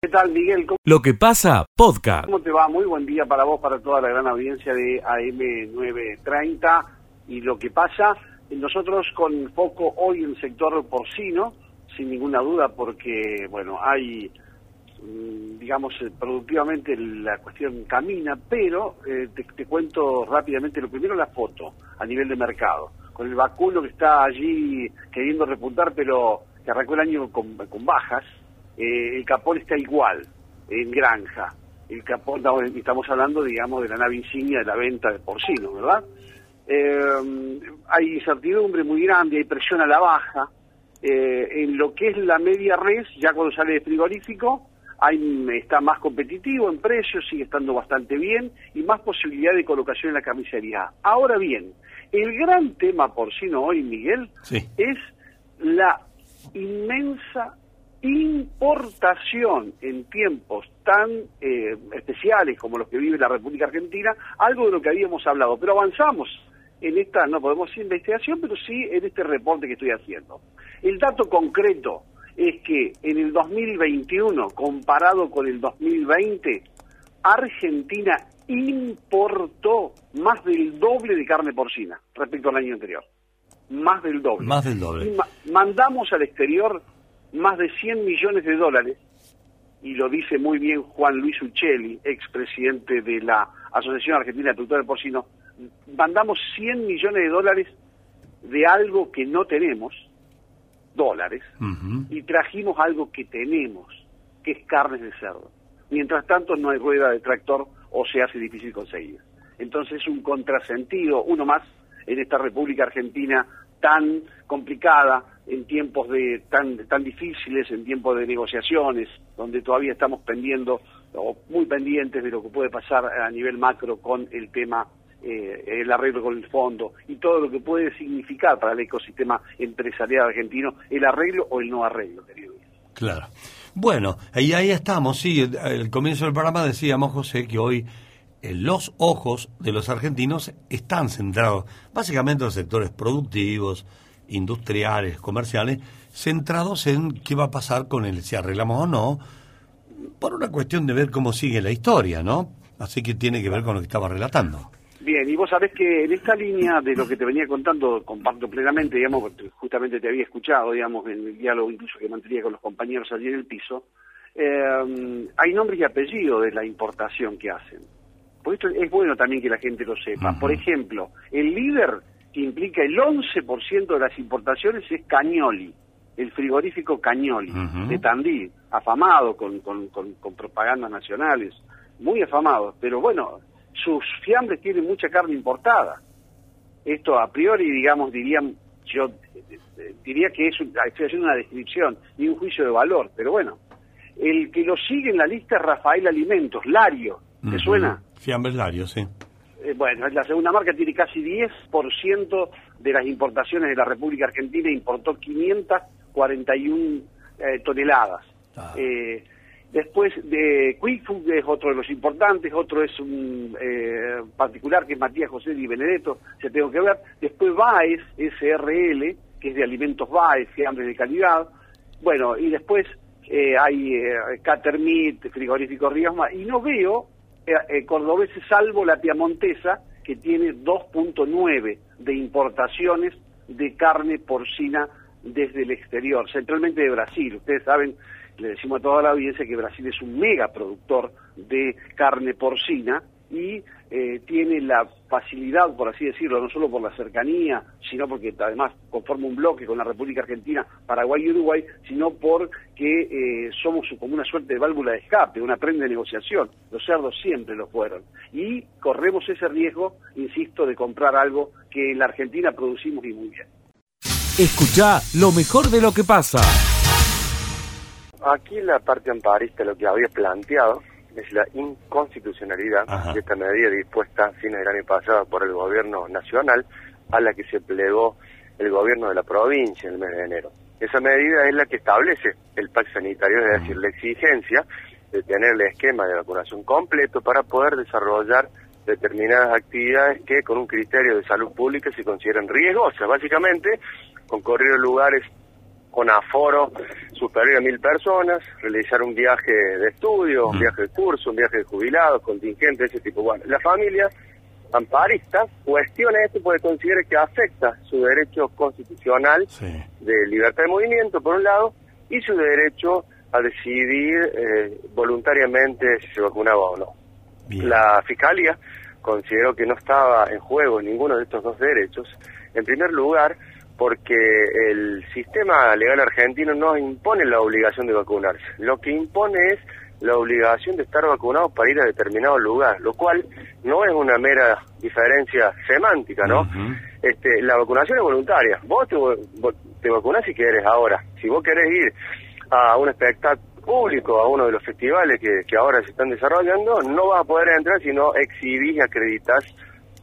¿Qué tal, Miguel? ¿Cómo, Lo que pasa, podcast. cómo te va? Muy buen día para vos, para toda la gran audiencia de AM930. Y lo que pasa, nosotros con foco hoy en el sector porcino, sin ninguna duda, porque, bueno, hay, mm, digamos, eh, productivamente la cuestión camina, pero eh, te, te cuento rápidamente, lo primero la foto a nivel de mercado, con el vacuno que está allí queriendo repuntar, pero que arrancó el año con, con bajas, eh, el capón está igual en granja. El capón, estamos- hablando, digamos, de la nave insignia de la venta de porcino, ¿verdad? Eh, hay incertidumbre muy grande, hay presión a la baja. Eh, en lo que es la media res, ya cuando sale de frigorífico, hay, está más competitivo en precios, sigue estando bastante bien y más posibilidad de colocación en la carnicería. Ahora bien, el gran tema porcino hoy, Miguel, Sí. es la inmensa importación en tiempos tan eh, especiales como los que vive la República Argentina, algo de lo que habíamos hablado, pero avanzamos en esta, no podemos decir investigación, pero sí en este reporte que estoy haciendo. El dato concreto es que en el 2021, comparado con el 2020, Argentina importó más del doble de carne porcina respecto al año anterior. Más del doble. Más del doble. Y ma- mandamos al exterior más de 100 millones de dólares, y lo dice muy bien Juan Luis Uccelli, expresidente de la Asociación Argentina de Productores de Porcino, mandamos 100 millones de dólares de algo que no tenemos, dólares, y trajimos algo que tenemos, que es carnes de cerdo. Mientras tanto no hay rueda de tractor o se hace difícil conseguir. Entonces es un contrasentido, uno más en esta República Argentina tan complicada, en tiempos de tan, tan difíciles, en tiempos de negociaciones, donde todavía estamos pendiendo o muy pendientes de lo que puede pasar a nivel macro con el tema eh, el arreglo con el fondo y todo lo que puede significar para el ecosistema empresarial argentino el arreglo o el no arreglo, querido. Claro. Bueno, y ahí estamos, sí, al comienzo del programa decíamos, José, que hoy eh, los ojos de los argentinos están centrados básicamente en los sectores productivos, industriales, comerciales, centrados en qué va a pasar con el si arreglamos o no, por una cuestión de ver cómo sigue la historia, ¿no? Así que tiene que ver con lo que estaba relatando. Bien, y vos sabés que en esta línea de lo que te venía contando, comparto plenamente, digamos, justamente te había escuchado, digamos, en el diálogo incluso que mantenía con los compañeros allí en el piso, eh, hay nombres y apellidos de la importación que hacen. Por esto es bueno también que la gente lo sepa. Por ejemplo, el líder que implica el 11% de las importaciones es Cañoli, el frigorífico Cañoli, de Tandil, afamado con, con, con, con propagandas nacionales, muy afamado, pero bueno, sus fiambres tienen mucha carne importada. Esto a priori, digamos, dirían, yo eh, eh, diría que es un- estoy haciendo una descripción y un juicio de valor, pero bueno, el que lo sigue en la lista es Rafael Alimentos, Lario, ¿te suena? Fiambres Lario, sí. Eh, bueno, es la segunda marca, tiene casi 10% de las importaciones de la República Argentina, importó 541 eh, toneladas. Ah. Eh, después de Quick Food es otro de los importantes, otro es un eh, particular que es Matías José Di Benedetto, se tengo que ver. Después Baez, SRL, que es de alimentos Baez, fiambres de calidad. Bueno, y después eh, hay eh, Catermit, Frigorífico Riosma, y no veo eh, cordobeses salvo la piamontesa, que tiene 2.9 de importaciones de carne porcina desde el exterior, centralmente de Brasil. Ustedes saben, le decimos a toda la audiencia que Brasil es un mega productor de carne porcina y eh, tiene la facilidad, por así decirlo, no solo por la cercanía, sino porque además conforma un bloque con la República Argentina, Paraguay y Uruguay, sino porque eh, somos como una suerte de válvula de escape, una prenda de negociación. Los cerdos siempre lo fueron. Y corremos ese riesgo, insisto, de comprar algo que en la Argentina producimos y muy bien. Escucha lo mejor de lo que pasa. Aquí la parte amparista lo que había planteado es la inconstitucionalidad Ajá. de esta medida dispuesta a fines del año pasado por el gobierno nacional a la que se plegó el gobierno de la provincia en el mes de enero. Esa medida es la que establece el pacto sanitario, es decir, la exigencia de tener el esquema de vacunación completo para poder desarrollar determinadas actividades que con un criterio de salud pública se consideran riesgosas. Básicamente, concurrir a lugares con aforo superior a mil personas, realizar un viaje de estudio, un viaje de curso, un viaje de jubilados, contingente, ese tipo. Bueno, la familia amparista cuestiona esto porque considera que afecta su derecho constitucional de libertad de movimiento, por un lado, y su derecho a decidir eh, voluntariamente si se vacunaba o no. La Fiscalía consideró que no estaba en juego ninguno de estos dos derechos, en primer lugar, porque el sistema legal argentino no impone la obligación de vacunarse. Lo que impone es la obligación de estar vacunados para ir a determinado lugar, lo cual no es una mera diferencia semántica, ¿no? este, la vacunación es voluntaria. Vos te, te vacunás si querés ahora. Si vos querés ir a un espectáculo público, a uno de los festivales que, que ahora se están desarrollando, no vas a poder entrar si no exhibís y acreditas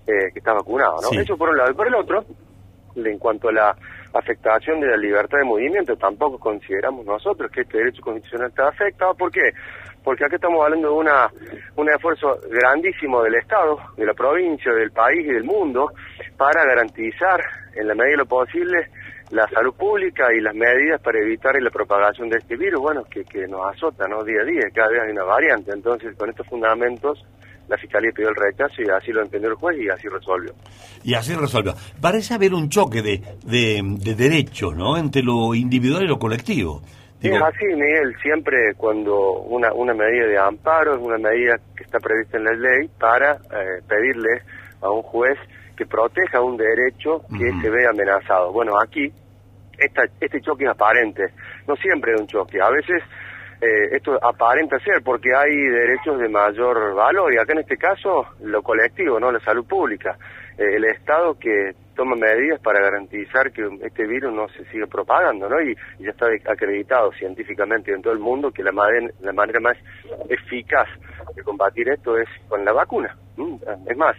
eh, que estás vacunado, ¿no? Eso por un lado. Y por el otro, en cuanto a la afectación de la libertad de movimiento, tampoco consideramos nosotros que este derecho constitucional está afectado. ¿Por qué? Porque aquí estamos hablando de una, un esfuerzo grandísimo del Estado, de la provincia, del país y del mundo para garantizar, en la medida de lo posible, la salud pública y las medidas para evitar la propagación de este virus, bueno, que, que nos azota ¿no? día a día, cada vez hay una variante. Entonces, con estos fundamentos, la Fiscalía pidió el rechazo y así lo entendió el juez y así resolvió. Y así resolvió. Parece haber un choque de, de, derechos, ¿no?, entre lo individual y lo colectivo. Es así, Miguel, siempre cuando una, una medida de amparo es una medida que está prevista en la ley para eh, pedirle a un juez que proteja un derecho que se ve amenazado. Bueno, aquí esta, este choque es aparente, no siempre es un choque, a veces eh, esto aparenta ser porque hay derechos de mayor valor y acá en este caso lo colectivo, no la salud pública, eh, el Estado que toma medidas para garantizar que este virus no se siga propagando, ¿no? Y, ya está acreditado científicamente en todo el mundo que la, manera, la manera más eficaz de combatir esto es con la vacuna. Es más,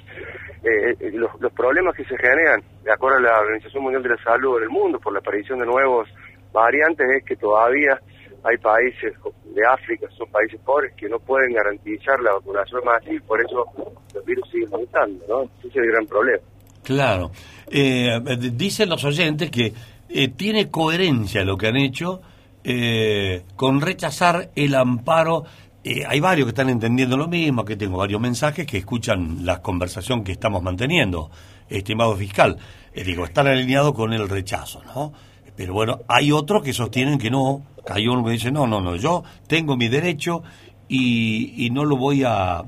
eh, eh, los, los problemas que se generan, de acuerdo a la Organización Mundial de la Salud en el mundo, por la aparición de nuevos variantes, es que todavía hay países de África, son países pobres, que no pueden garantizar la vacunación más y por eso los virus siguen aumentando, ¿no? Ese es el gran problema. Claro. Eh, dicen los oyentes que eh, tiene coherencia lo que han hecho eh, con rechazar el amparo. hay varios que están entendiendo lo mismo, que tengo varios mensajes que escuchan la conversación que estamos manteniendo, estimado fiscal. digo, están alineados con el rechazo, ¿no? Pero bueno, hay otros que sostienen que no. Hay uno que dice, no, no, no, yo tengo mi derecho y, y no lo voy a,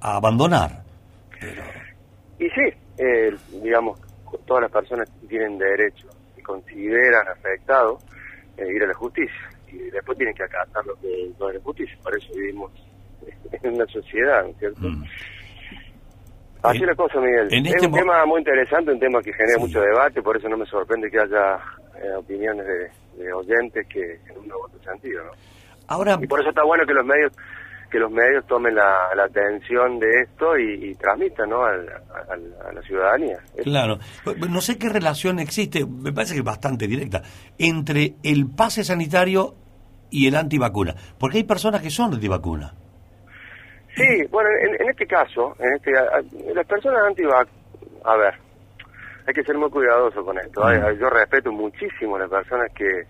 abandonar. Y sí, eh, digamos, todas las personas tienen derecho y consideran afectado eh, ir a la justicia. Y después tienen que acatar lo que no es la justicia. Por eso vivimos en una sociedad, ¿no es cierto? Mm. Así es la cosa, Miguel. es este un tema muy interesante, un tema que genera mucho debate, por eso no me sorprende que haya eh, opiniones de, oyentes que en un otro sentido, ¿no? Ahora, y por eso está bueno que los medios que los medios tomen la, atención de esto y, transmitan ¿no? a la ciudadanía. Claro. No sé qué relación existe, me parece que es bastante directa, entre el pase sanitario y el antivacuna. Porque hay personas que son antivacuna. Sí, bueno, en, este caso, en este, las personas antivacunas, a ver, hay que ser muy cuidadoso con esto. Mm. Yo respeto muchísimo a las personas que,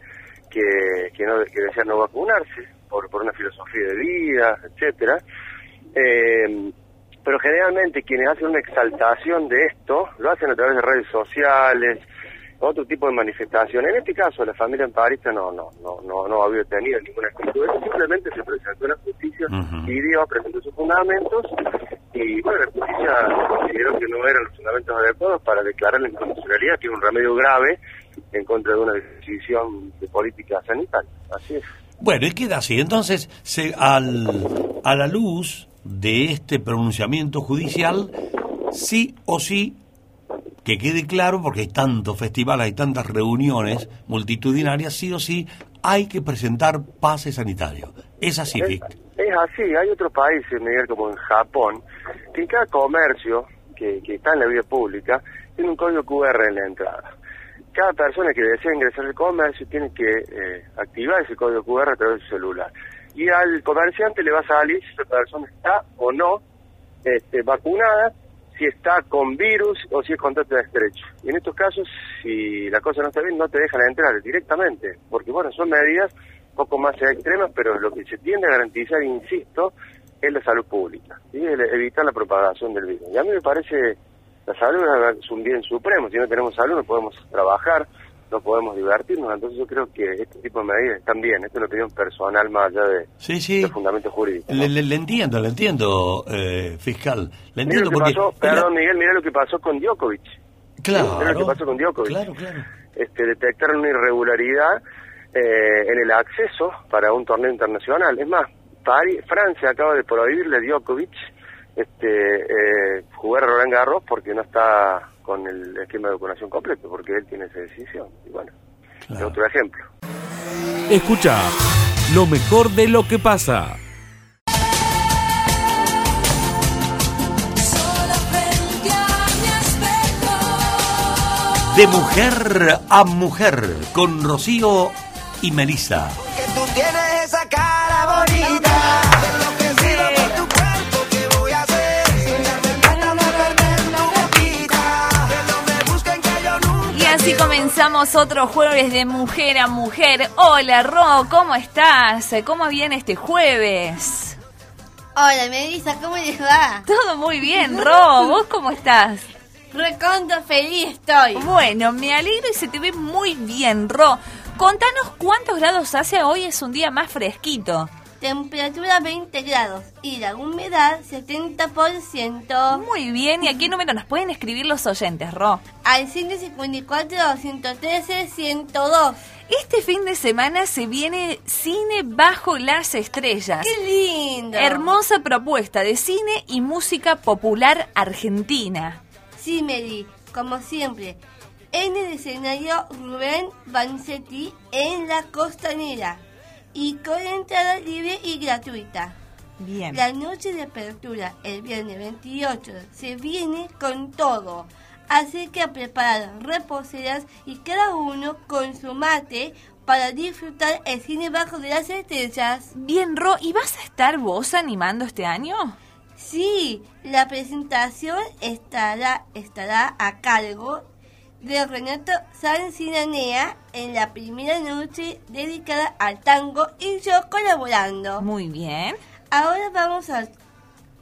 que, que, no, que desean no vacunarse por, por una filosofía de vida, etcétera. Eh, pero generalmente quienes hacen una exaltación de esto lo hacen a través de redes sociales, otro tipo de manifestación. En este caso, la familia emparista no no no no, no había tenido ninguna actitud. Simplemente se presentó en la justicia, pidió, presentó sus fundamentos y bueno, la justicia consideró que no eran los fundamentos adecuados para declarar la inconstitucionalidad, que es un remedio grave en contra de una decisión de política sanitaria. Así es. Bueno, y queda así. Entonces, se, al, a la luz de este pronunciamiento judicial, sí o sí que quede claro, porque hay tantos festivales, hay tantas reuniones multitudinarias, sí o sí hay que presentar pase sanitario. Es así, es, Es así, hay otros países, Miguel, como en Japón, que en cada comercio que, que está en la vía pública tiene un código QR en la entrada. Cada persona que desea ingresar al comercio tiene que eh, activar ese código QR a través de su celular. Y al comerciante le va a salir si esa persona está o no este, vacunada si está con virus o si es contacto estrecho. Y en estos casos, si la cosa no está bien, no te dejan entrar directamente, porque bueno, son medidas poco más extremas, pero lo que se tiende a garantizar, insisto, es la salud pública, y evitar la propagación del virus. Y a mí me parece, la salud es un bien supremo, si no tenemos salud no podemos trabajar, no podemos divertirnos, entonces yo creo que este tipo de medidas están bien, esto es una opinión personal más allá de, sí, sí. fundamentos jurídicos. Le, entiendo, le entiendo, eh, fiscal. Le entiendo porque... perdón, Miguel, mira lo que pasó con Djokovic. Claro. Mira lo que pasó con Djokovic. Claro, claro. Este, detectaron una irregularidad eh, en el acceso para un torneo internacional. Es más, Francia acaba de prohibirle a Djokovic este, eh, jugar a Roland Garros porque no está con el esquema de vacunación completo, porque él tiene esa decisión. Y bueno, es otro ejemplo. Escucha lo mejor de lo que pasa. De mujer a mujer, con Rocío y Melissa. tú tienes esa cara así comenzamos otro jueves de mujer a mujer. Hola Ro, ¿cómo estás? ¿Cómo viene este jueves? Hola Melissa, ¿cómo les va? Todo muy bien, Ro. ¿Vos cómo estás? Reconto feliz estoy. Bueno, me alegro y se te ve muy bien, Ro. Contanos cuántos grados hace hoy, es un día más fresquito. Temperatura 20 grados y la humedad 70%. Muy bien, ¿y a qué número nos pueden escribir los oyentes, Ro? Al 154 113 102. Este fin de semana se viene Cine Bajo las Estrellas. ¡Qué lindo! Hermosa propuesta de cine y música popular argentina. Sí, Mary, como siempre. En el escenario Rubén Vanzetti en la Costanera y con entrada libre y gratuita. Bien. La noche de apertura, el viernes 28, se viene con todo. Así que a preparar reposeras y cada uno con su mate para disfrutar el cine bajo de las estrellas. Bien, Ro, ¿y vas a estar vos animando este año? Sí, la presentación estará, estará a cargo de Renato Sancinanea en la primera noche dedicada al tango y yo colaborando. Muy bien. Ahora vamos a,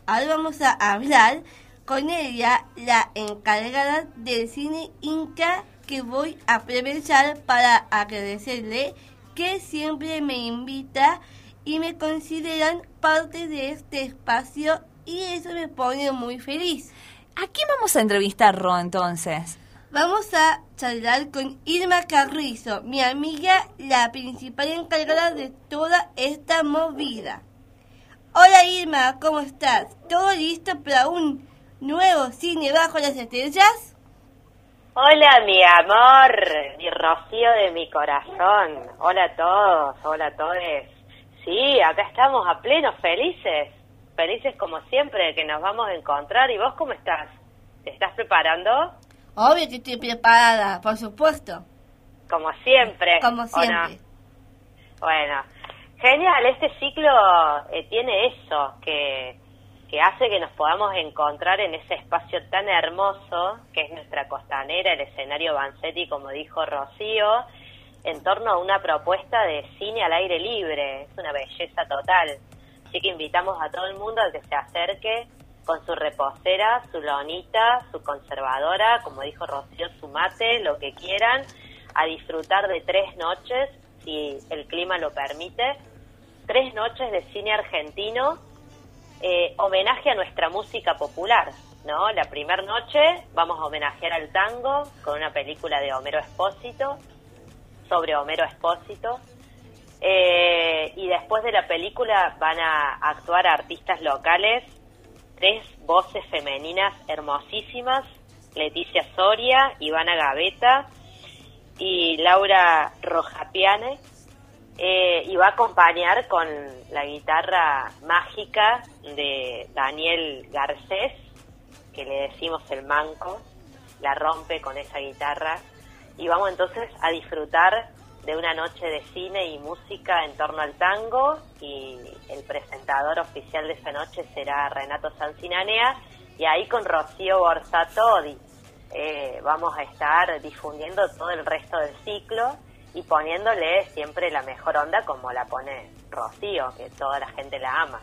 ahora vamos a hablar con ella, la encargada del cine Inca, que voy a aprovechar para agradecerle que siempre me invita y me consideran parte de este espacio y eso me pone muy feliz. ¿A quién vamos a entrevistar, Ro, entonces? Vamos a charlar con Irma Carrizo, mi amiga, la principal encargada de toda esta movida. Hola Irma, ¿cómo estás? ¿Todo listo para un nuevo cine bajo las estrellas? Hola mi amor, mi rocío de mi corazón. Hola a todos, hola a todos. Sí, acá estamos a pleno, felices. Felices como siempre que nos vamos a encontrar. ¿Y vos cómo estás? ¿Te estás preparando? Obvio que estoy preparada, por supuesto. Como siempre. Como siempre. Bueno, genial. Este ciclo eh, tiene eso, que, que hace que nos podamos encontrar en ese espacio tan hermoso que es nuestra costanera, el escenario Vanzetti, como dijo Rocío, en torno a una propuesta de cine al aire libre. Es una belleza total. Así que invitamos a todo el mundo a que se acerque con su reposera, su lonita, su conservadora, como dijo Rocío, su mate, lo que quieran, a disfrutar de tres noches, si el clima lo permite, tres noches de cine argentino, eh, homenaje a nuestra música popular, ¿no? La primera noche vamos a homenajear al tango con una película de Homero Espósito, sobre Homero Espósito, eh, y después de la película van a actuar artistas locales tres voces femeninas hermosísimas, Leticia Soria, Ivana Gaveta y Laura Rojapiane, eh, y va a acompañar con la guitarra mágica de Daniel Garcés, que le decimos el manco, la rompe con esa guitarra, y vamos entonces a disfrutar de una noche de cine y música en torno al tango y el presentador oficial de esa noche será Renato Sancinanea Y ahí con Rocío Borsato di- eh, vamos a estar difundiendo todo el resto del ciclo y poniéndole siempre la mejor onda como la pone Rocío, que toda la gente la ama.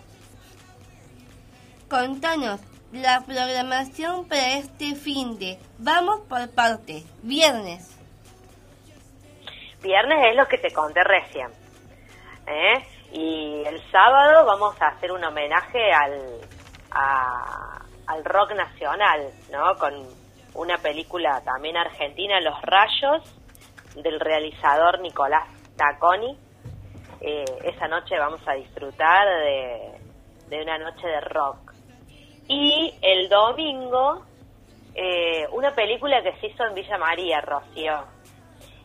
Contanos la programación para este fin de. Vamos por partes. Viernes. Viernes es lo que te conté recién. ¿eh? Y el sábado vamos a hacer un homenaje al, a- al rock nacional, ¿no? Con una película también argentina, Los Rayos, del realizador Nicolás Tacconi. Eh, esa noche vamos a disfrutar de, de una noche de rock. Y el domingo, eh, una película que se hizo en Villa María, Rocío.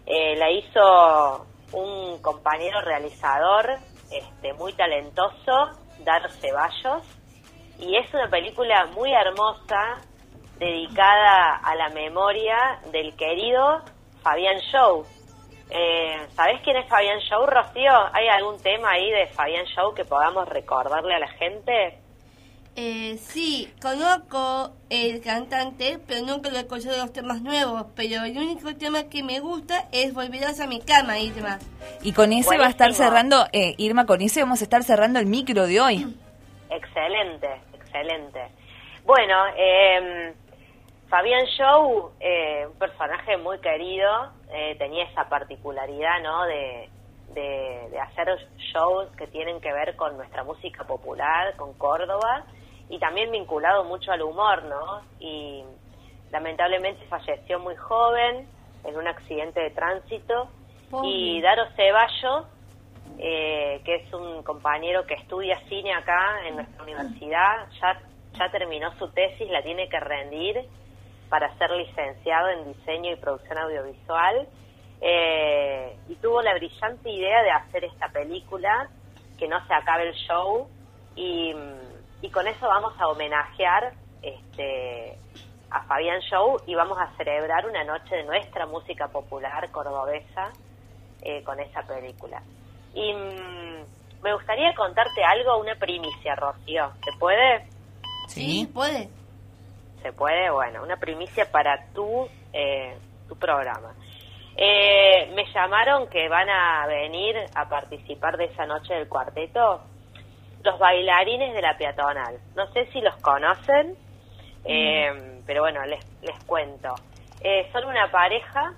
Eh, la hizo un compañero realizador este, muy talentoso, Dar Ceballos, y es una película muy hermosa dedicada a la memoria del querido Fabián Show. Eh, ¿Sabés quién es Fabián Show, Rocío? ¿Hay algún tema ahí de Fabián Show que podamos recordarle a la gente? Eh, sí, conozco el cantante, pero nunca lo he escuchado los temas nuevos. Pero el único tema que me gusta es Volverás a mi cama, Irma. Y con ese va a estar cerrando, eh, Irma, con ese vamos a estar cerrando el micro de hoy. Excelente, excelente. Bueno, eh, Fabián Show, eh, un personaje muy querido, eh, tenía esa particularidad, ¿no? De, de, de hacer shows que tienen que ver con nuestra música popular, con Córdoba, y también vinculado mucho al humor, ¿no? Y lamentablemente falleció muy joven en un accidente de tránsito. Y Daro Ceballos, eh, que es un compañero que estudia cine acá en nuestra universidad, ya, ya terminó su tesis, la tiene que rendir para ser licenciado en diseño y producción audiovisual. eh, y tuvo la brillante idea de hacer esta película, que no se acabe el show, y, y con eso vamos a homenajear este, a Fabián Show y vamos a celebrar una noche de nuestra música popular cordobesa eh, con esa película. Y mm, me gustaría contarte algo, una primicia, Rocío. ¿Se puede? Sí, puede. Se puede, bueno, una primicia para tu, eh, tu programa. Eh, me llamaron que van a venir a participar de esa noche del cuarteto los bailarines de la peatonal. No sé si los conocen, eh, pero bueno, les, les cuento. Eh, son una pareja,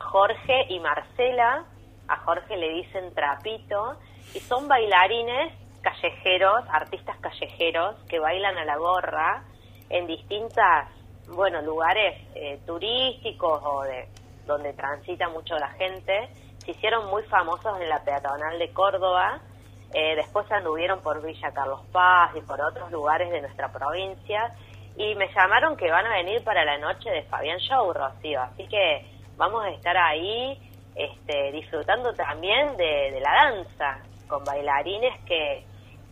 Jorge y Marcela. A Jorge le dicen trapito y son bailarines callejeros, artistas callejeros que bailan a la gorra en distintas, bueno, lugares eh, turísticos o de donde transita mucho la gente. Se hicieron muy famosos en la peatonal de Córdoba. Eh, después anduvieron por Villa Carlos Paz y por otros lugares de nuestra provincia. Y me llamaron que van a venir para la noche de Fabián Show, Rocío. Así que vamos a estar ahí este, disfrutando también de, la danza, con bailarines que,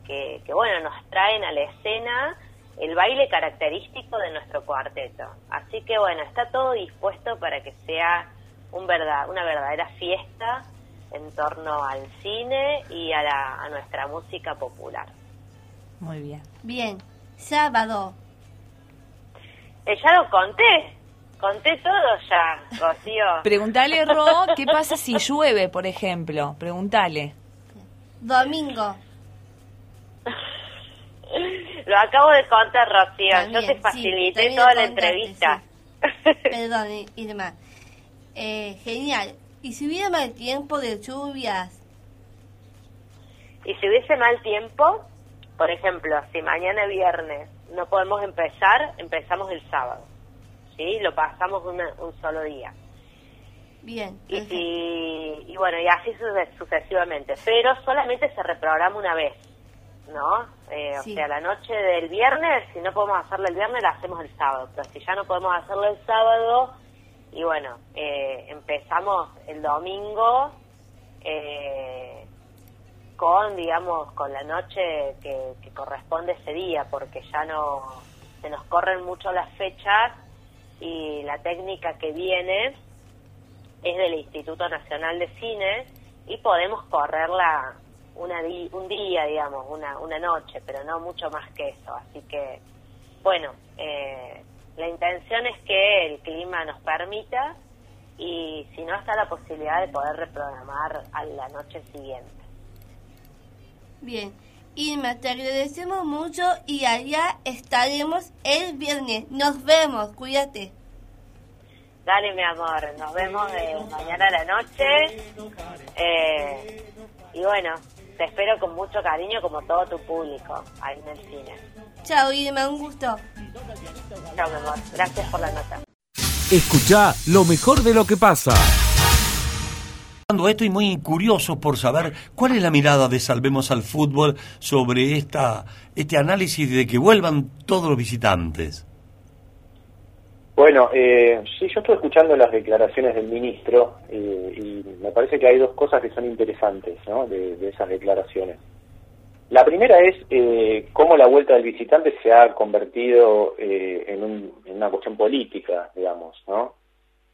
que, que, bueno, nos traen a la escena el baile característico de nuestro cuarteto. Así que bueno, está todo dispuesto para que sea un verdad, una verdadera fiesta en torno al cine y a, la, a nuestra música popular. Muy bien. Bien, sábado. Eh, ya lo conté, conté todo ya, Rocío. Preguntale, Ro, ¿qué pasa si llueve, por ejemplo? Preguntale. Domingo. Lo acabo de contar, Rocío. También, Yo te facilité toda la contaste, entrevista. Perdón, Irma. Eh, genial. ¿Y si hubiera mal tiempo de lluvias? Y si hubiese mal tiempo, por ejemplo, si mañana viernes no podemos empezar, empezamos el sábado. ¿Sí? Lo pasamos una- un solo día. Bien. Y, si, y bueno, y así suce- sucesivamente. Pero solamente se reprograma una vez, ¿no? Eh, Sí. O sea, la noche del viernes, si no podemos hacerlo el viernes, la hacemos el sábado. Pero si ya no podemos hacerlo el sábado, y bueno, eh, empezamos el domingo eh, con, digamos, con la noche que, que corresponde ese día, porque ya no se nos corren mucho las fechas y la técnica que viene es del Instituto Nacional de Cine y podemos correrla una di- un día, digamos, una, una noche, pero no mucho más que eso. Así que, bueno, eh, la intención es que el clima nos permita y si no está la posibilidad de poder reprogramar a la noche siguiente. Bien. Irma, te agradecemos mucho y allá estaremos el viernes. Nos vemos, cuídate. Dale, mi amor, nos vemos de mañana a la noche. Eh, y bueno, te espero con mucho cariño como todo tu público ahí en el cine. Chao, Irma, un gusto. Chao, mi amor. Gracias por la nota. Escucha lo mejor de lo que pasa. Estoy muy curioso por saber cuál es la mirada de Salvemos al Fútbol sobre esta, este análisis de que vuelvan todos los visitantes. Bueno, eh, sí, yo estoy escuchando las declaraciones del ministro eh, y me parece que hay dos cosas que son interesantes ¿no? de, de esas declaraciones. La primera es eh, cómo la vuelta del visitante se ha convertido eh, en, un- en una cuestión política, digamos, ¿no?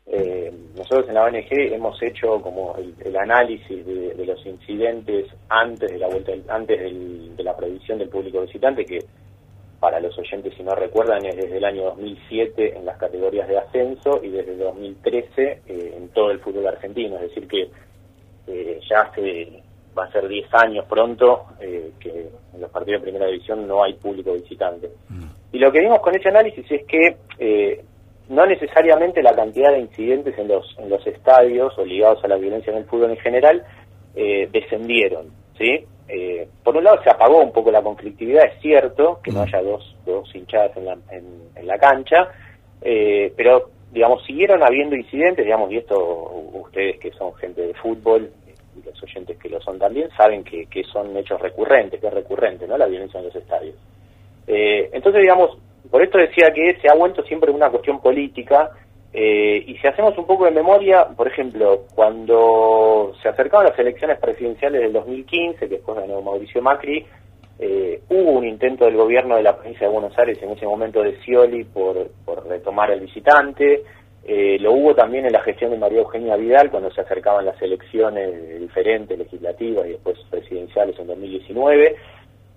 Eh, nosotros en la ONG hemos hecho como el, el análisis de, de los incidentes antes de la vuelta, antes del- de la prohibición del público visitante, que para los oyentes si no recuerdan es desde el año 2007 en las categorías de ascenso y desde el 2013 eh, en todo el fútbol argentino, es decir que eh, ya hace va a ser 10 años pronto eh, que en los partidos de primera división no hay público visitante. Y lo que vimos con ese análisis es que eh, no necesariamente la cantidad de incidentes en los, en los estadios o ligados a la violencia en el fútbol en general eh, descendieron, ¿sí? Eh, por un lado se apagó un poco la conflictividad, es cierto que no haya dos, dos hinchadas en la, en, en la cancha, eh, pero digamos siguieron habiendo incidentes, digamos, y esto ustedes que son gente de fútbol y los oyentes que lo son también saben que, que son hechos recurrentes, que es recurrente, ¿no? La violencia en los estadios. Eh, entonces, digamos, por esto decía que se ha vuelto siempre una cuestión política eh, y si hacemos un poco de memoria, por ejemplo, cuando se acercaban las elecciones presidenciales del 2015, que después ganó Mauricio Macri, eh, hubo un intento del gobierno de la provincia de Buenos Aires en ese momento de Scioli por, por retomar el visitante, eh, lo hubo también en la gestión de María Eugenia Vidal cuando se acercaban las elecciones diferentes, legislativas y después presidenciales en 2019,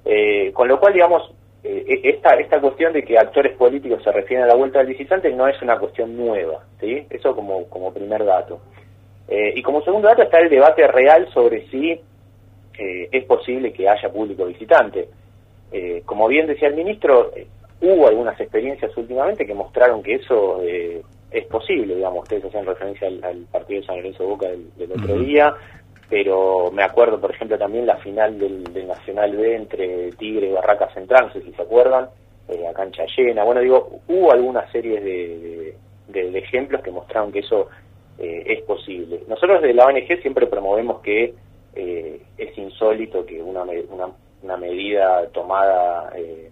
eh, con lo cual, digamos, eh, esta, esta cuestión de que actores políticos se refieren a la vuelta del visitante no es una cuestión nueva, ¿sí? Eso como, como primer dato. Eh, y como segundo dato está el debate real sobre si eh, es posible que haya público visitante. Como bien decía el ministro, hubo algunas experiencias últimamente que mostraron que eso eh, es posible, digamos, ustedes hacían referencia al, al partido de San Lorenzo Boca del, del otro día, pero me acuerdo, por ejemplo, también la final del, del Nacional B entre Tigre y Barraca Central, no sé si se acuerdan, eh, a cancha llena. Bueno, digo, hubo algunas series de, de- de ejemplos que mostraron que eso eh, es posible. Nosotros de la ONG siempre promovemos que eh, es insólito que una, una, una medida tomada eh,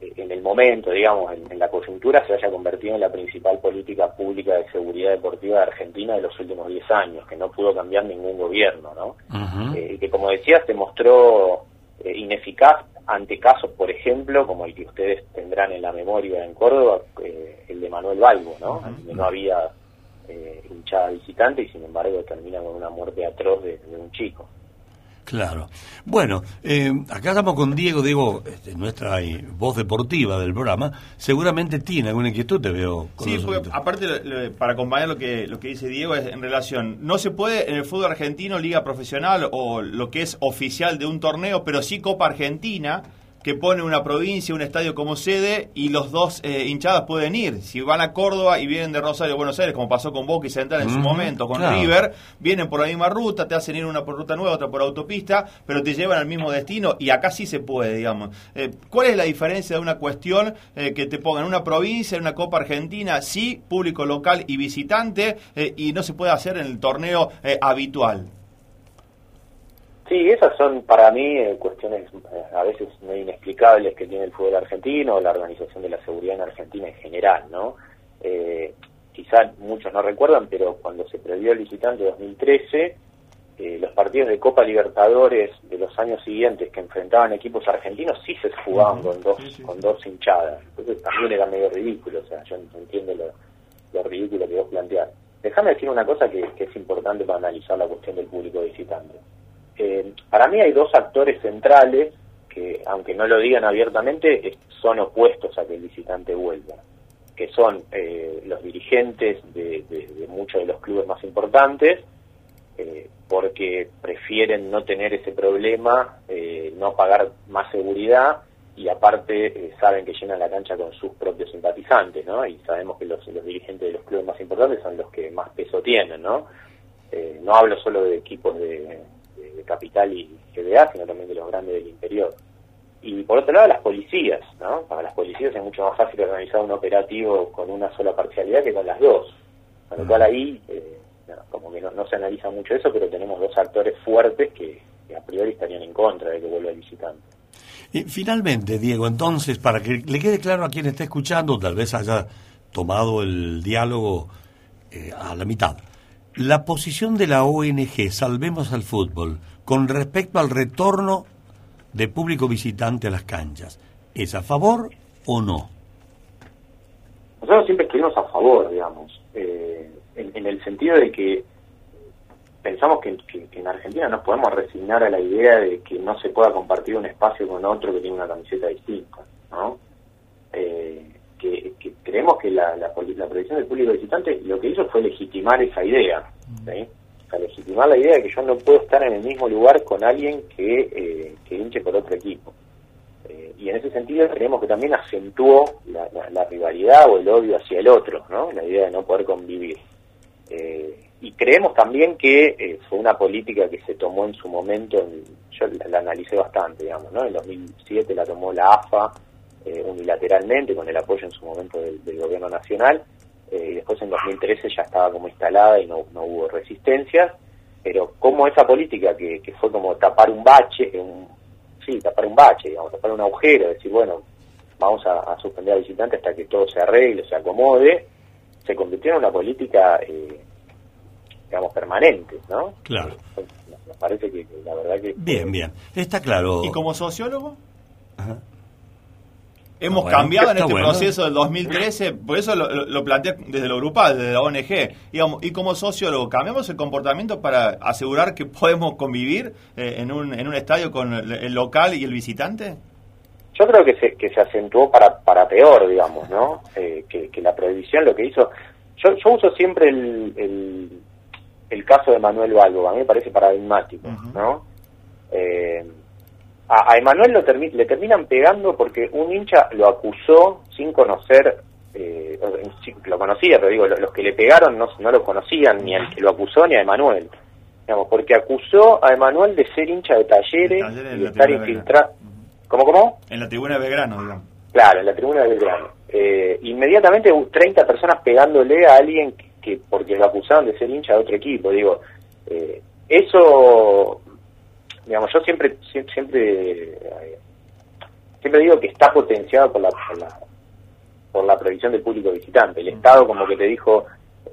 en el momento, digamos, en, en la coyuntura, se haya convertido en la principal política pública de seguridad deportiva de Argentina de los últimos 10 años, que no pudo cambiar ningún gobierno, ¿no? Eh, que como decía se mostró eh, ineficaz ante casos, por ejemplo, como el que ustedes tendrán en la memoria en Córdoba, eh, el de Manuel Balbo, ¿no? No había eh, hinchada visitante y sin embargo termina con una muerte atroz de, de un chico. Claro. Bueno, eh, acá estamos con Diego. Diego, este, nuestra eh, voz deportiva del programa, seguramente tiene alguna inquietud, te veo con Sí, porque aparte, lo- lo- para acompañar lo que, lo que dice Diego, es en relación, no se puede en el fútbol argentino, liga profesional o lo que es oficial de un torneo, pero sí Copa Argentina, que pone una provincia, un estadio como sede y los dos eh, hinchadas pueden ir. Si van a Córdoba y vienen de Rosario a Buenos Aires, como pasó con Boca y Central en su momento, con claro. River, vienen por la misma ruta, te hacen ir una por ruta nueva, otra por autopista, pero te llevan al mismo destino y acá sí se puede, digamos. Eh, ¿Cuál es la diferencia de una cuestión eh, que te pongan en una provincia, en una Copa Argentina, sí, público local y visitante, eh, y no se puede hacer en el torneo habitual? Sí, esas son para mí eh, cuestiones eh, a veces muy inexplicables que tiene el fútbol argentino o la organización de la seguridad en Argentina en general, ¿no? Eh, quizá muchos no recuerdan, pero cuando se prohibió el visitante 2013, eh, los partidos de Copa Libertadores de los años siguientes que enfrentaban equipos argentinos sí se jugaban con dos con dos hinchadas. Entonces también era medio ridículo, o sea, yo no entiendo lo, lo ridículo que vos planteás. Déjame decir una cosa que, que es importante para analizar la cuestión del público visitante. Eh, para mí hay dos actores centrales que, aunque no lo digan abiertamente, son opuestos a que el visitante vuelva, que son eh, los dirigentes de, muchos de los clubes más importantes, eh, porque prefieren no tener ese problema, eh, no pagar más seguridad y aparte eh, saben que llenan la cancha con sus propios simpatizantes, ¿no? Y sabemos que los, los dirigentes de los clubes más importantes son los que más peso tienen, ¿no? No hablo solo de equipos de, de- capital y GBA, sino también de los grandes del interior. Y por otro lado, las policías, ¿no? Para las policías es mucho más fácil organizar un operativo con una sola parcialidad que con las dos. Con lo cual ahí, eh, no, como que no, no se analiza mucho eso, pero tenemos dos actores fuertes que, que a priori estarían en contra de que vuelva el visitante. Y finalmente, Diego, entonces, para que le quede claro a quien está escuchando, tal vez haya tomado el diálogo eh, a la mitad. La posición de la ONG Salvemos al Fútbol con respecto al retorno de público visitante a las canchas, ¿es a favor o no? Nosotros siempre estuvimos a favor, digamos, eh, en, el sentido de que pensamos que en Argentina nos podemos resignar a la idea de que no se pueda compartir un espacio con otro que tiene una camiseta distinta, ¿no? Eh, que, que creemos que la, la, la del público visitante lo que hizo fue legitimar esa idea, ¿sí? O sea, legitimar la idea de que yo no puedo estar en el mismo lugar con alguien que, eh, que hinche por otro equipo. Eh, y en ese sentido creemos que también acentuó la, la- la rivalidad o el odio hacia el otro, ¿no? La idea de no poder convivir. Eh, y creemos también que eh, fue una política que se tomó en su momento, en- yo la, la analicé bastante, digamos, ¿no? En 2007 la tomó la AFA eh, unilateralmente con el apoyo en su momento del, del gobierno nacional, eh, y después en 2013 ya estaba como instalada y no, no hubo resistencias, pero como esa política que, que fue como tapar un bache, un, sí, tapar un bache, digamos, tapar un agujero, decir, bueno, vamos a, a suspender a visitantes hasta que todo se arregle, se acomode, se convirtió en una política, eh, digamos, permanente, ¿no? Claro. Me parece que que la verdad que... Bien, bien. Está claro. ¿Y como sociólogo? Ajá. Hemos Bueno, cambiado en este bueno. proceso del 2013, por eso lo, planteé desde lo grupal, desde la ONG. Digamos, y como sociólogo, ¿cambiamos el comportamiento para asegurar que podemos convivir eh, en, un, en un estadio con el, el local y el visitante? Yo creo que se, que se acentuó para, para peor, digamos, ¿no? Eh, que, que la prohibición lo que hizo... Yo, yo uso siempre el, el, el caso de Manuel Balbo, a mí me parece paradigmático, ¿no? Eh, a, a Emanuel lo termi- le terminan pegando porque un hincha lo acusó sin conocer, eh, lo conocía, pero digo, lo- los que le pegaron no, no lo conocían ni al que lo acusó ni a Emanuel. Digamos, porque acusó a Emanuel de ser hincha de talleres Talleres y de estar infiltrado. ¿Cómo, cómo? En la tribuna de Belgrano, digamos. Claro, en la tribuna de Belgrano. Eh, inmediatamente hubo 30 personas pegándole a alguien que, que porque lo acusaban de ser hincha de otro equipo. Digo, eh, eso, digamos, yo siempre sie- siempre eh, siempre digo que está potenciado por la, por la por la prohibición del público visitante. El Estado como que te dijo,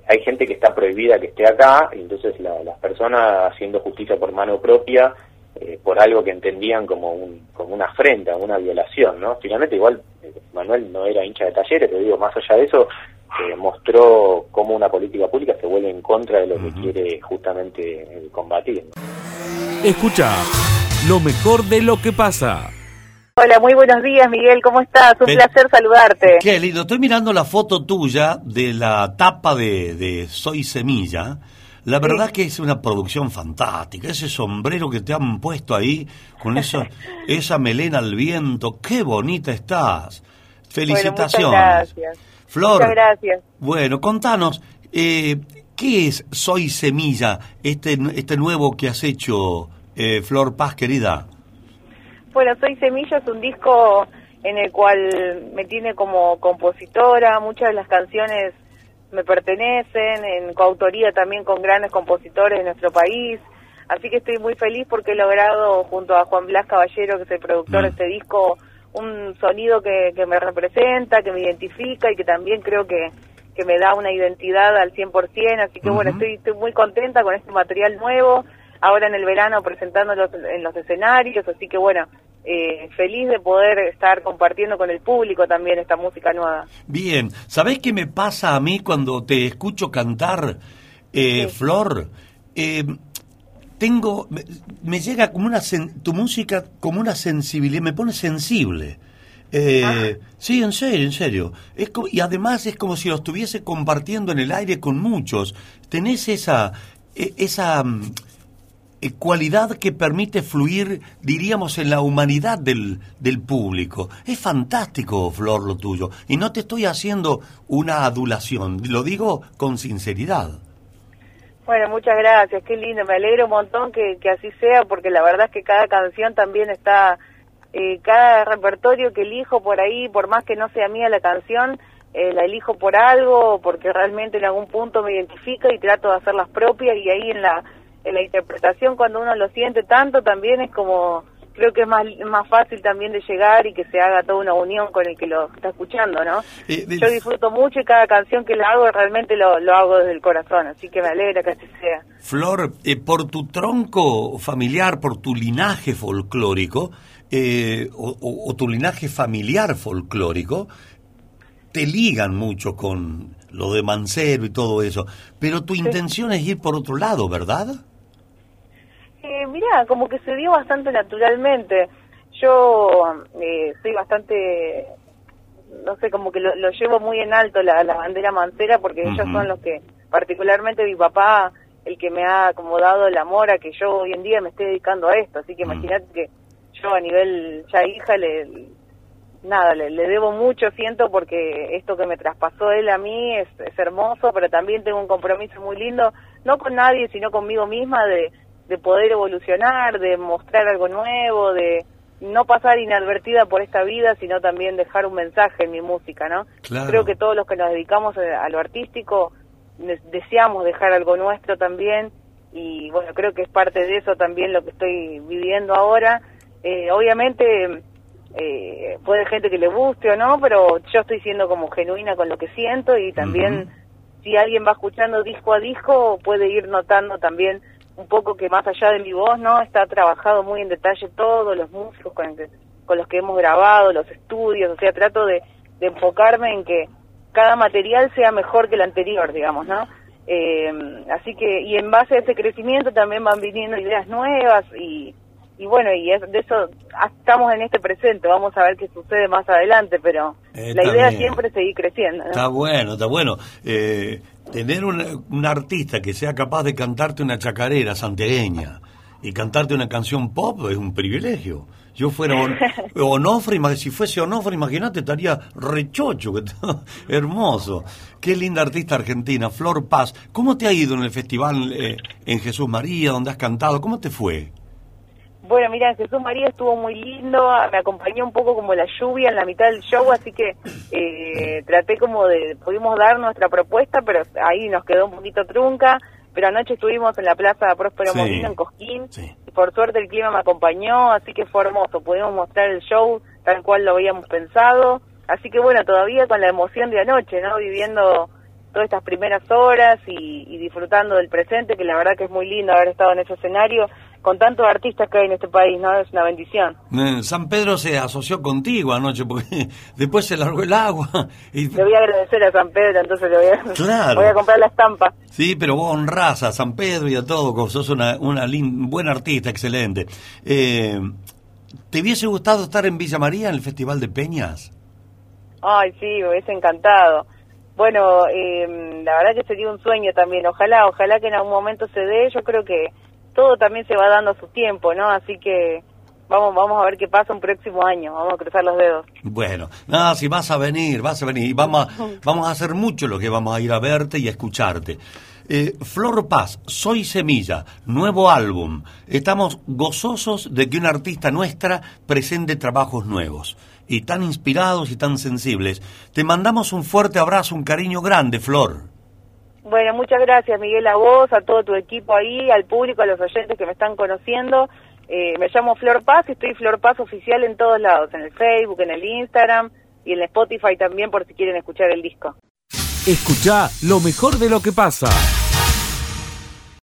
hay gente que está prohibida que esté acá, y entonces la- las personas haciendo justicia por mano propia, eh, por algo que entendían como, un, como una afrenta, una violación, ¿no? Finalmente igual eh, Manuel no era hincha de talleres, pero digo, más allá de eso, eh, mostró cómo una política pública se vuelve en contra de lo que quiere justamente combatir. ¿no? Escucha lo mejor de lo que pasa. Hola, muy buenos días, Miguel. ¿Cómo estás? Un placer saludarte. Qué lindo. Estoy mirando la foto tuya de la tapa de, de Soy Semilla. La verdad que es una producción fantástica. Ese sombrero que te han puesto ahí, con esa, esa melena al viento. Qué bonita estás. Felicitaciones. Bueno, muchas gracias. Flor, Muchas gracias. bueno, contanos, eh, ¿qué es Soy Semilla, este, este nuevo que has hecho, eh, Flor Paz, querida? Bueno, Soy Semilla es un disco en el cual me tiene como compositora. Muchas de las canciones me pertenecen, en coautoría también con grandes compositores de nuestro país. Así que estoy muy feliz porque he logrado, junto a Juan Blas Caballero, que es el productor de este disco, un sonido que, que me representa, que me identifica y que también creo que, que me da una identidad al 100%. Así que bueno, estoy, estoy muy contenta con este material nuevo, ahora en el verano presentándolo en los escenarios. Así que bueno, eh, feliz de poder estar compartiendo con el público también esta música nueva. Bien, ¿sabés qué me pasa a mí cuando te escucho cantar, eh, Flor? Eh, tengo, me, me llega como una, sen- tu música como una sensibilidad, me pone sensible. Eh, Sí, en serio, en serio. Es co- y además es como si lo estuviese compartiendo en el aire con muchos. Tenés esa, e- esa mm, cualidad que permite fluir, diríamos, en la humanidad del, del público. Es fantástico, Flor, lo tuyo. Y no te estoy haciendo una adulación, lo digo con sinceridad. Bueno, muchas gracias, qué lindo, me alegro un montón que, que así sea, porque la verdad es que cada canción también está, eh, cada repertorio que elijo por ahí, por más que no sea mía la canción, eh, la elijo por algo, porque realmente en algún punto me identifica y trato de hacerlas propias y ahí en la, la interpretación cuando uno lo siente tanto también es como, creo que es más, más fácil también de llegar y que se haga toda una unión con el que lo está escuchando, ¿no? Eh, Yo disfruto mucho y cada canción que la hago realmente lo, lo hago desde el corazón, así que me alegra que así sea. Flor, eh, por tu tronco familiar, por tu linaje folclórico, eh, o, o- o tu linaje familiar folclórico, te ligan mucho con lo de Mancero y todo eso, pero tu intención es ir por otro lado, ¿verdad? Eh, mirá, como que se dio bastante naturalmente. Yo eh, soy bastante, no sé, como que lo, lo llevo muy en alto la, la bandera mancera porque ellos son los que, particularmente mi papá, el que me ha como dado el amor a que yo hoy en día me esté dedicando a esto. Así que imagínate que yo a nivel ya hija le nada, le, le debo mucho, siento, porque esto que me traspasó él a mí es, es hermoso, pero también tengo un compromiso muy lindo, no con nadie, sino conmigo misma, de, de poder evolucionar, de mostrar algo nuevo, de no pasar inadvertida por esta vida, sino también dejar un mensaje en mi música, ¿no? Claro. Creo que todos los que nos dedicamos a, a lo artístico deseamos dejar algo nuestro también y bueno, creo que es parte de eso también lo que estoy viviendo ahora. Eh, obviamente eh, puede gente que le guste o no, pero yo estoy siendo como genuina con lo que siento y también si alguien va escuchando disco a disco puede ir notando también un poco que más allá de mi voz, ¿no? Está trabajado muy en detalle todos los músicos con, el que- con los que hemos grabado, los estudios, o sea, trato de, de enfocarme en que cada material sea mejor que el anterior, digamos, ¿no? Eh, así que, y en base a ese crecimiento también van viniendo ideas nuevas y, y bueno, y es, de eso ah, estamos en este presente, vamos a ver qué sucede más adelante, pero Eh, la idea bien. siempre es seguir creciendo, ¿no? Está bueno, está bueno. Eh, tener un, un artista que sea capaz de cantarte una chacarera santiagueña y cantarte una canción pop es un privilegio. Yo fuera On- Onofre, si fuese Onofre, imagínate, estaría rechocho, hermoso. Qué linda artista argentina, Flor Paz. ¿Cómo te ha ido en el festival eh, en Jesús María, donde has cantado? ¿Cómo te fue? Bueno, mira, Jesús María estuvo muy lindo, me acompañó un poco como la lluvia en la mitad del show, así que eh, traté como de, pudimos dar nuestra propuesta, pero ahí nos quedó un poquito trunca, pero anoche estuvimos en la Plaza Próspero Sí. Molino en Cosquín, y por suerte el clima me acompañó, así que fue hermoso, pudimos mostrar el show tal cual lo habíamos pensado, así que bueno, todavía con la emoción de anoche, ¿no? Viviendo todas estas primeras horas y, y disfrutando del presente, que la verdad que es muy lindo haber estado en ese escenario con tantos artistas que hay en este país, ¿no? Es una bendición. Eh, San Pedro se asoció contigo anoche porque después se largó el agua. Y, Le voy a agradecer a San Pedro, entonces le voy a, Claro. voy a comprar la estampa. Sí, pero vos honrás a San Pedro y a todo, sos una, una lin- buena artista, excelente. Eh, ¿Te hubiese gustado estar en Villa María en el Festival de Peñas? Ay, sí, me hubiese encantado. Bueno, eh, la verdad que sería un sueño también. Ojalá, ojalá que en algún momento se dé. Yo creo que todo también se va dando a su tiempo, ¿no? Así que vamos, vamos a ver qué pasa un próximo año. Vamos a cruzar los dedos. Bueno, nada, si vas a venir, vas a venir. Y vamos a, vamos a hacer mucho lo que vamos a ir a verte y a escucharte. Eh, Flor Paz, Soy Semilla, nuevo álbum. Estamos gozosos de que una artista nuestra presente trabajos nuevos. Y tan inspirados y tan sensibles. Te mandamos un fuerte abrazo, un cariño grande, Flor. Bueno, muchas gracias Miguel a vos, a todo tu equipo ahí, al público, a los oyentes que me están conociendo. Eh, me llamo Flor Paz y estoy Flor Paz oficial en todos lados, en el Facebook, en el Instagram y en el Spotify también por si quieren escuchar el disco. Escucha lo mejor de lo que pasa.